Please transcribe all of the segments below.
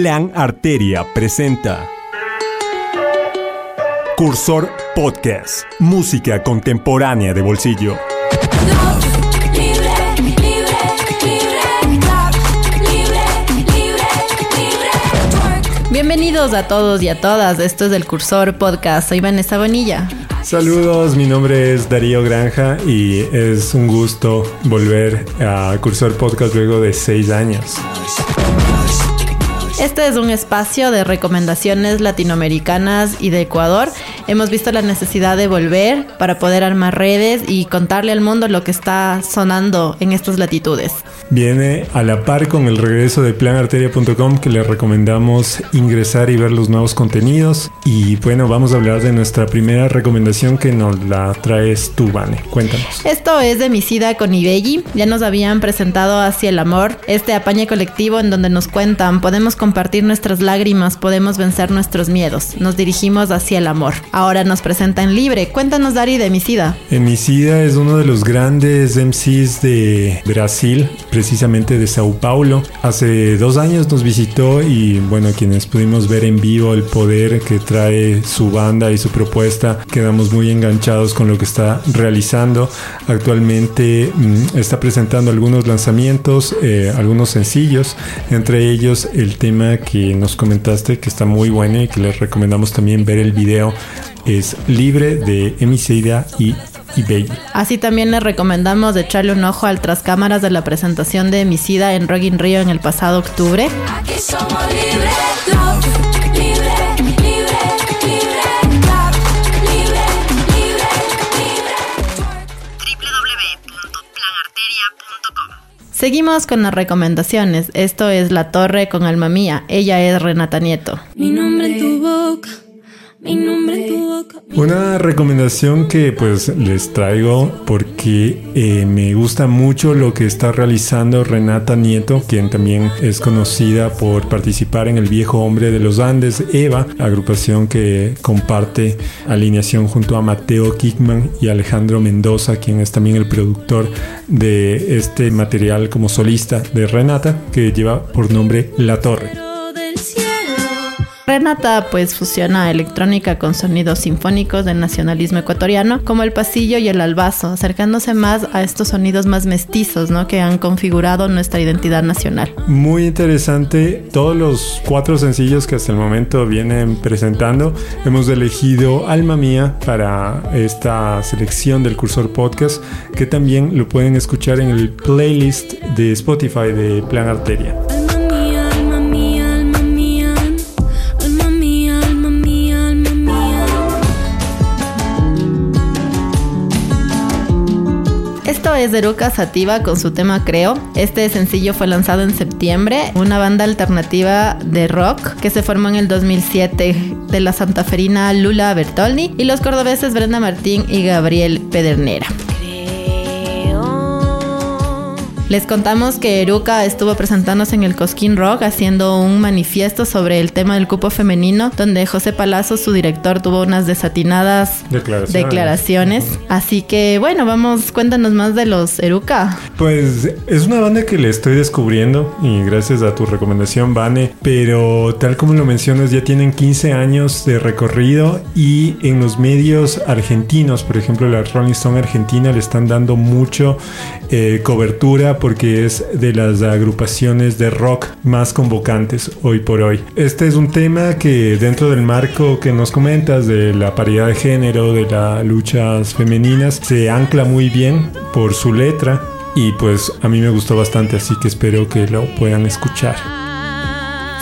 Plan Arteria presenta Cursor Podcast, música contemporánea de bolsillo. Bienvenidos a todos y a todas. Esto es el Cursor Podcast. Soy Vanessa Bonilla. Saludos, mi nombre es Darío Granja y es un gusto volver a Cursor Podcast luego de seis años. Este es un espacio de recomendaciones latinoamericanas y de Ecuador. Hemos visto la necesidad de volver para poder armar redes y contarle al mundo lo que está sonando en estas latitudes. Viene a la par con el regreso de planarteria.com que le recomendamos ingresar y ver los nuevos contenidos. Y bueno, vamos a hablar de nuestra primera recomendación que nos la traes tú, Vane. Cuéntanos. Esto es de Misida con Ibelli. Ya nos habían presentado Hacia el Amor, este apañe colectivo en donde nos cuentan, podemos compartir nuestras lágrimas, podemos vencer nuestros miedos. Nos dirigimos hacia el amor. Ahora nos presentan Libre. Cuéntanos, Dari, de Emicida. Emicida es uno de los grandes MCs de Brasil, precisamente de Sao Paulo. Hace dos años nos visitó y, bueno, quienes pudimos ver en vivo el poder que trae su banda y su propuesta, quedamos muy enganchados con lo que está realizando. Actualmente mm, está presentando algunos lanzamientos, eh, algunos sencillos, entre ellos el tema que nos comentaste que está muy bueno y que les recomendamos también ver el video es Libre de Emiseida y eBay. Así también les recomendamos echarle un ojo al tras cámaras de la presentación de Emicida en Rock in Rio en el pasado octubre. Aquí somos libres, Seguimos con las recomendaciones. Esto es La Torre con Alma Mía. Ella es Renata Nieto. Mi nombre en tu boca. Una recomendación que pues les traigo porque eh, me gusta mucho lo que está realizando Renata Nieto, quien también es conocida por participar en El Viejo Hombre de los Andes, Eva, agrupación que comparte alineación junto a Mateo Kickman y Alejandro Mendoza, quien es también el productor de este material como solista de Renata, que lleva por nombre La Torre. Renata pues fusiona electrónica con sonidos sinfónicos del nacionalismo ecuatoriano, como el pasillo y el albazo, acercándose más a estos sonidos más mestizos, ¿no? Que han configurado nuestra identidad nacional. Muy interesante. Todos los cuatro sencillos que hasta el momento vienen presentando, hemos elegido Alma Mía para esta selección del Cursor Podcast, que también lo pueden escuchar en el playlist de Spotify de Plan Arteria. Es Eruca Sativa con su tema Creo. Este sencillo fue lanzado en septiembre, una banda alternativa de rock que se formó en el 2007 de la santaferina Lula Bertoldi y los cordobeses Brenda Martín y Gabriel Pedernera. Les contamos que Eruca estuvo presentándose en el Cosquín Rock haciendo un manifiesto sobre el tema del cupo femenino, donde José Palazzo, su director, tuvo unas desatinadas declaraciones. Así que bueno, vamos, cuéntanos más de los Eruca. Pues es una banda que le estoy descubriendo y gracias a tu recomendación, Vane, pero tal como lo mencionas, ya tienen 15 años de recorrido y en los medios argentinos, por ejemplo, la Rolling Stone Argentina le están dando mucho eh, cobertura porque es de las agrupaciones de rock más convocantes hoy por hoy. Este es un tema que dentro del marco que nos comentas de la paridad de género, de las luchas femeninas, se ancla muy bien por su letra y pues a mí me gustó bastante, así que espero que lo puedan escuchar.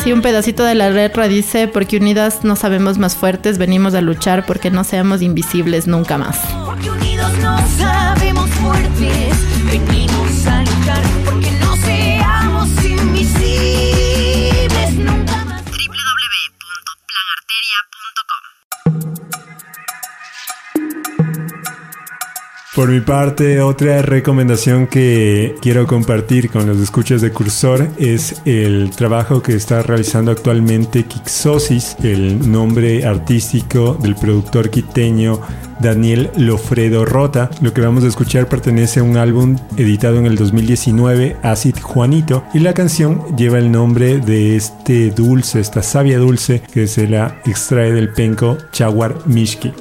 Sí, un pedacito de la letra dice, porque unidas no sabemos más fuertes, venimos a luchar porque no seamos invisibles nunca más. Porque unidos no sabemos fuertes, venimos a no Por mi parte, otra recomendación que quiero compartir con los escuchas de Cursor es el trabajo que está realizando actualmente Kixosis, el nombre artístico del productor quiteño Daniel Lofredo Rota. Lo que vamos a escuchar pertenece a un álbum editado en el 2019, Acid Juanito, y la canción lleva el nombre de este dulce, esta savia dulce que se la extrae del penco Chaguar Mishki.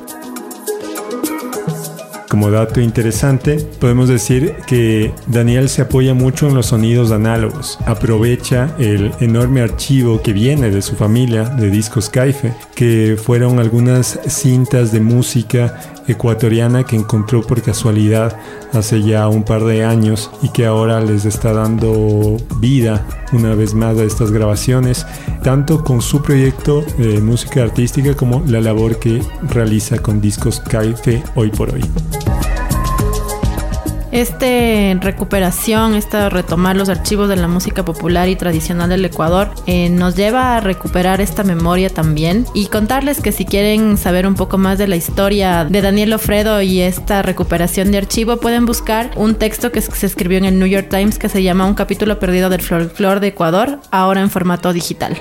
Como dato interesante, podemos decir que Daniel se apoya mucho en los sonidos análogos. Aprovecha el enorme archivo que viene de su familia de discos Caife, que fueron algunas cintas de música ecuatoriana que encontró por casualidad hace ya un par de años y que ahora les está dando vida una vez más a estas grabaciones, tanto con su proyecto de música artística como la labor que realiza con discos Caife hoy por hoy. Este recuperación, esta retomar los archivos de la música popular y tradicional del Ecuador, eh, nos lleva a recuperar esta memoria también y contarles que si quieren saber un poco más de la historia de Daniel Ofredo y esta recuperación de archivo, pueden buscar un texto que se escribió en el New York Times que se llama Un capítulo perdido del folclore de Ecuador, ahora en formato digital.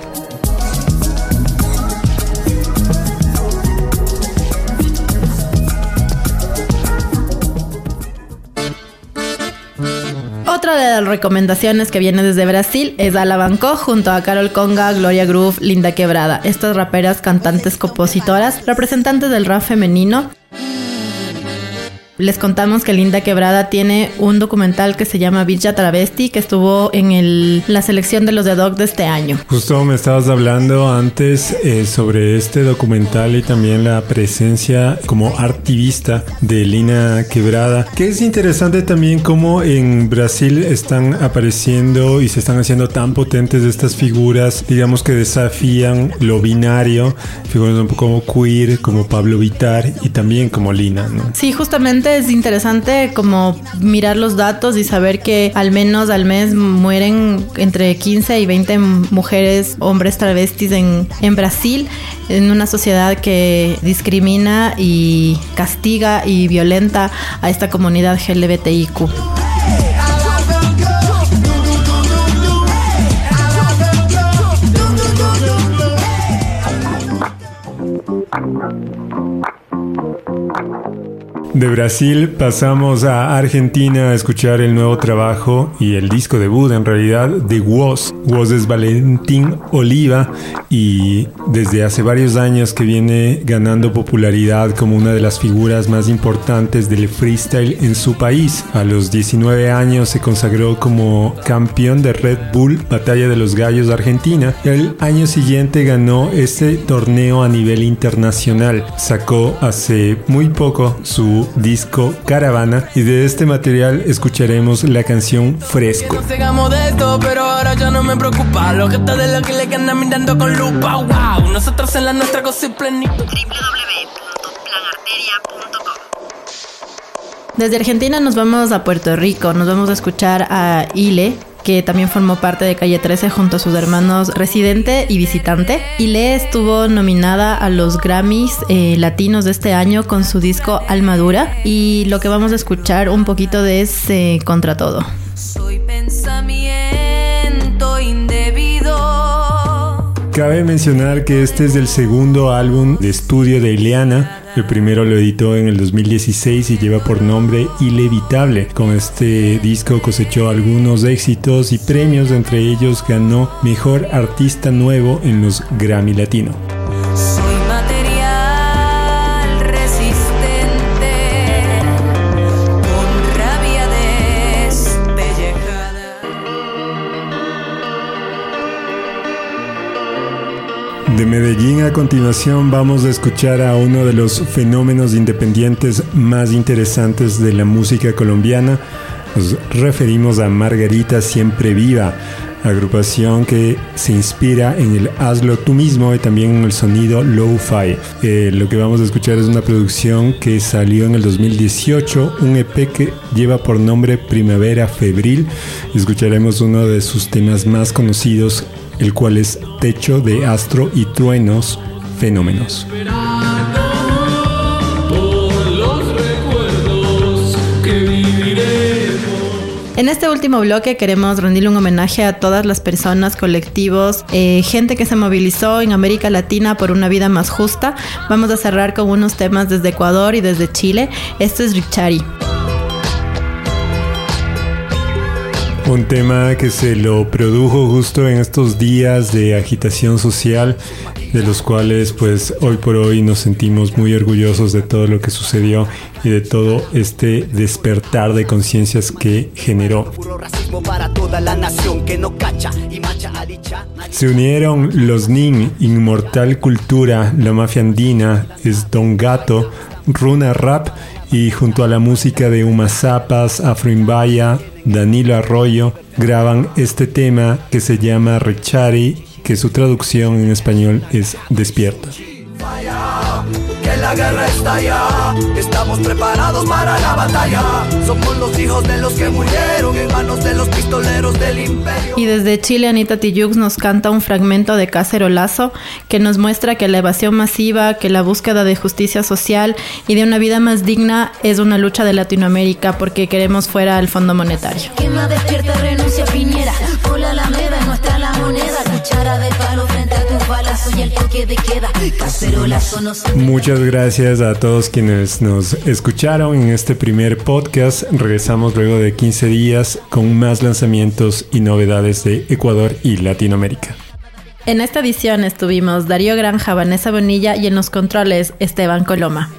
Otra de las recomendaciones que viene desde Brasil es Alabanco junto a Carol Conga, Gloria Groove, Linda Quebrada. Estas raperas, cantantes, compositoras, representantes del rap femenino les contamos que Linda Quebrada tiene un documental que se llama Villa Travesti que estuvo en el, la selección de los de Doc de este año. Justo me estabas hablando antes eh, sobre este documental y también la presencia como artivista de Lina Quebrada, que es interesante también cómo en Brasil están apareciendo y se están haciendo tan potentes estas figuras, digamos que desafían lo binario, figuras un poco como queer, como Pablo Vitar y también como Lina, ¿no? Sí, justamente es interesante como mirar los datos y saber que al menos al mes mueren entre 15 y 20 mujeres, hombres travestis en, en Brasil, en una sociedad que discrimina y castiga y violenta a esta comunidad LGBTIQ. De Brasil pasamos a Argentina a escuchar el nuevo trabajo y el disco debut en realidad de Woz. Woz es Valentín Oliva y desde hace varios años que viene ganando popularidad como una de las figuras más importantes del freestyle en su país. A los 19 años se consagró como campeón de Red Bull Batalla de los Gallos de Argentina el año siguiente ganó este torneo a nivel internacional. Sacó hace muy poco su disco Caravana y de este material escucharemos la canción Fresco. de esto, pero ahora ya no me preocupa lo que está de lo que le andan mirando con lupa. Wow, nosotros en la nuestra cosa y plenitud. Desde Argentina nos vamos a Puerto Rico, nos vamos a escuchar a Ile, que también formó parte de Calle 13 junto a sus hermanos Residente y Visitante. Y Le estuvo nominada a los Grammys eh, latinos de este año con su disco Almadura. Y lo que vamos a escuchar un poquito de es eh, Contra Todo. Soy pensamiento indebido. Cabe mencionar que este es el segundo álbum de estudio de Ileana el primero lo editó en el 2016 y lleva por nombre Ilevitable. Con este disco cosechó algunos éxitos y premios, entre ellos ganó Mejor Artista Nuevo en los Grammy Latino. De Medellín a continuación vamos a escuchar a uno de los fenómenos independientes más interesantes de la música colombiana. Nos referimos a Margarita Siempre Viva, agrupación que se inspira en el hazlo tú mismo y también en el sonido lo-fi. Eh, lo que vamos a escuchar es una producción que salió en el 2018, un EP que lleva por nombre Primavera Febril. Escucharemos uno de sus temas más conocidos el cual es techo de astro y truenos fenómenos. En este último bloque queremos rendirle un homenaje a todas las personas, colectivos, eh, gente que se movilizó en América Latina por una vida más justa. Vamos a cerrar con unos temas desde Ecuador y desde Chile. Esto es Richari. Un tema que se lo produjo justo en estos días de agitación social, de los cuales pues hoy por hoy nos sentimos muy orgullosos de todo lo que sucedió y de todo este despertar de conciencias que generó. Se unieron los Nin, Inmortal Cultura, La Mafia Andina, Es Don Gato, Runa Rap y junto a la música de Uma Zapas, Afroimbaya, Danilo Arroyo, graban este tema que se llama Rechari, que su traducción en español es Despierta la guerra está ya. Estamos preparados para la batalla. Somos los hijos de los que murieron en manos de los pistoleros del imperio. Y desde Chile, Anita Tijoux nos canta un fragmento de Cacerolazo que nos muestra que la evasión masiva, que la búsqueda de justicia social y de una vida más digna es una lucha de Latinoamérica porque queremos fuera el Fondo Monetario. Quema despierta, renuncia Piñera. Hola la meda, nuestra la moneda. Cuchara de palo frente Muchas gracias a todos quienes nos escucharon en este primer podcast. Regresamos luego de 15 días con más lanzamientos y novedades de Ecuador y Latinoamérica. En esta edición estuvimos Darío Granja, Vanessa Bonilla y en los controles Esteban Coloma.